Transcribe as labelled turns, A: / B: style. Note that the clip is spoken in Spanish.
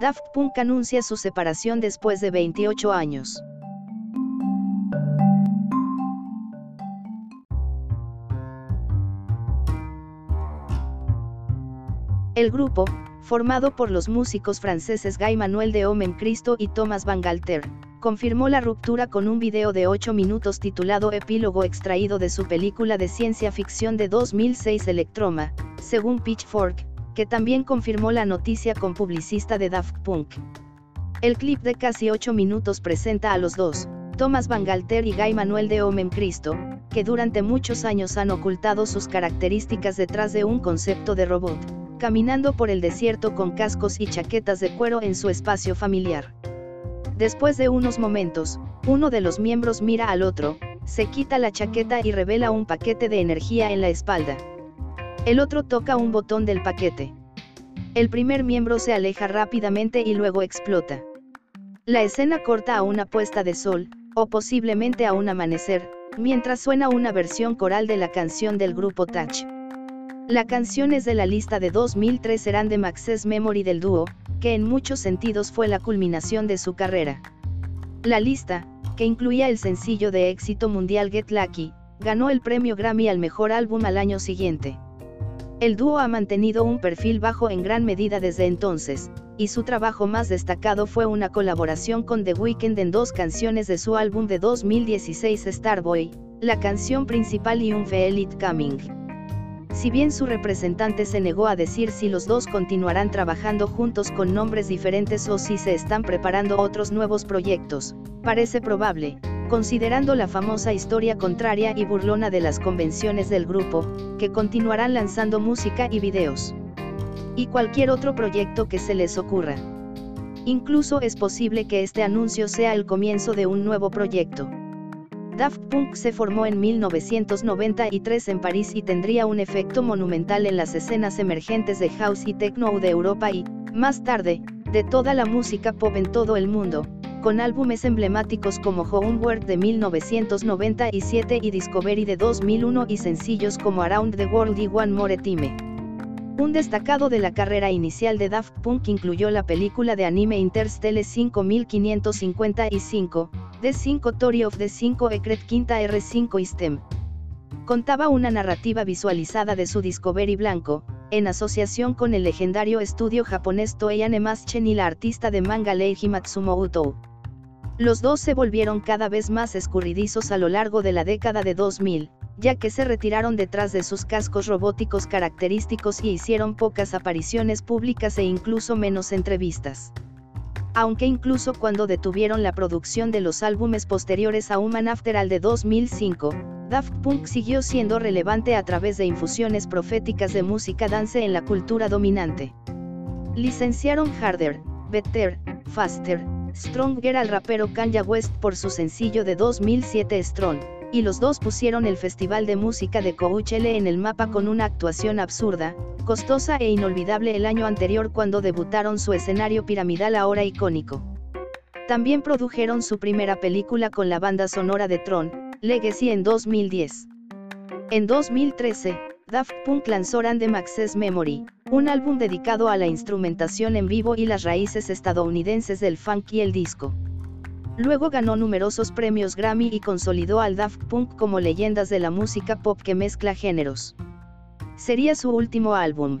A: Daft Punk anuncia su separación después de 28 años. El grupo, formado por los músicos franceses Guy Manuel de Omen Cristo y Thomas Van Galter, confirmó la ruptura con un video de 8 minutos titulado Epílogo extraído de su película de ciencia ficción de 2006 Electroma, según Pitchfork, que también confirmó la noticia con publicista de Daft Punk. El clip de casi 8 minutos presenta a los dos, Thomas Van Galter y Guy Manuel de Omen Cristo, que durante muchos años han ocultado sus características detrás de un concepto de robot, caminando por el desierto con cascos y chaquetas de cuero en su espacio familiar. Después de unos momentos, uno de los miembros mira al otro, se quita la chaqueta y revela un paquete de energía en la espalda. El otro toca un botón del paquete. El primer miembro se aleja rápidamente y luego explota. La escena corta a una puesta de sol, o posiblemente a un amanecer, mientras suena una versión coral de la canción del grupo Touch. La canción es de la lista de 2003 serán de Max's Memory del dúo, que en muchos sentidos fue la culminación de su carrera. La lista, que incluía el sencillo de éxito mundial Get Lucky, ganó el premio Grammy al mejor álbum al año siguiente. El dúo ha mantenido un perfil bajo en gran medida desde entonces, y su trabajo más destacado fue una colaboración con The Weeknd en dos canciones de su álbum de 2016 Starboy, la canción principal y un Feel It Coming. Si bien su representante se negó a decir si los dos continuarán trabajando juntos con nombres diferentes o si se están preparando otros nuevos proyectos, parece probable, considerando la famosa historia contraria y burlona de las convenciones del grupo, que continuarán lanzando música y videos. Y cualquier otro proyecto que se les ocurra. Incluso es posible que este anuncio sea el comienzo de un nuevo proyecto. Daft Punk se formó en 1993 en París y tendría un efecto monumental en las escenas emergentes de house y techno de Europa y, más tarde, de toda la música pop en todo el mundo, con álbumes emblemáticos como Homework de 1997 y Discovery de 2001 y sencillos como Around the World y One More Time. Un destacado de la carrera inicial de Daft Punk incluyó la película de anime Interstellar 5555, The 5 Story of the 5 Ecret Quinta R5 STEM. Contaba una narrativa visualizada de su Discovery blanco, en asociación con el legendario estudio japonés Toei Animation y la artista de manga Leiji Matsumoto. Los dos se volvieron cada vez más escurridizos a lo largo de la década de 2000, ya que se retiraron detrás de sus cascos robóticos característicos y hicieron pocas apariciones públicas e incluso menos entrevistas. Aunque incluso cuando detuvieron la producción de los álbumes posteriores a Human After All de 2005, Daft Punk siguió siendo relevante a través de infusiones proféticas de música dance en la cultura dominante. Licenciaron Harder, Better, Faster, Stronger al rapero Kanye West por su sencillo de 2007 Strong, y los dos pusieron el Festival de Música de Coachella en el mapa con una actuación absurda, costosa e inolvidable el año anterior cuando debutaron su escenario piramidal ahora icónico. También produjeron su primera película con la banda sonora de Tron, Legacy en 2010. En 2013, Daft Punk lanzó Random Access Memory, un álbum dedicado a la instrumentación en vivo y las raíces estadounidenses del funk y el disco. Luego ganó numerosos premios Grammy y consolidó al Daft Punk como leyendas de la música pop que mezcla géneros. Sería su último álbum.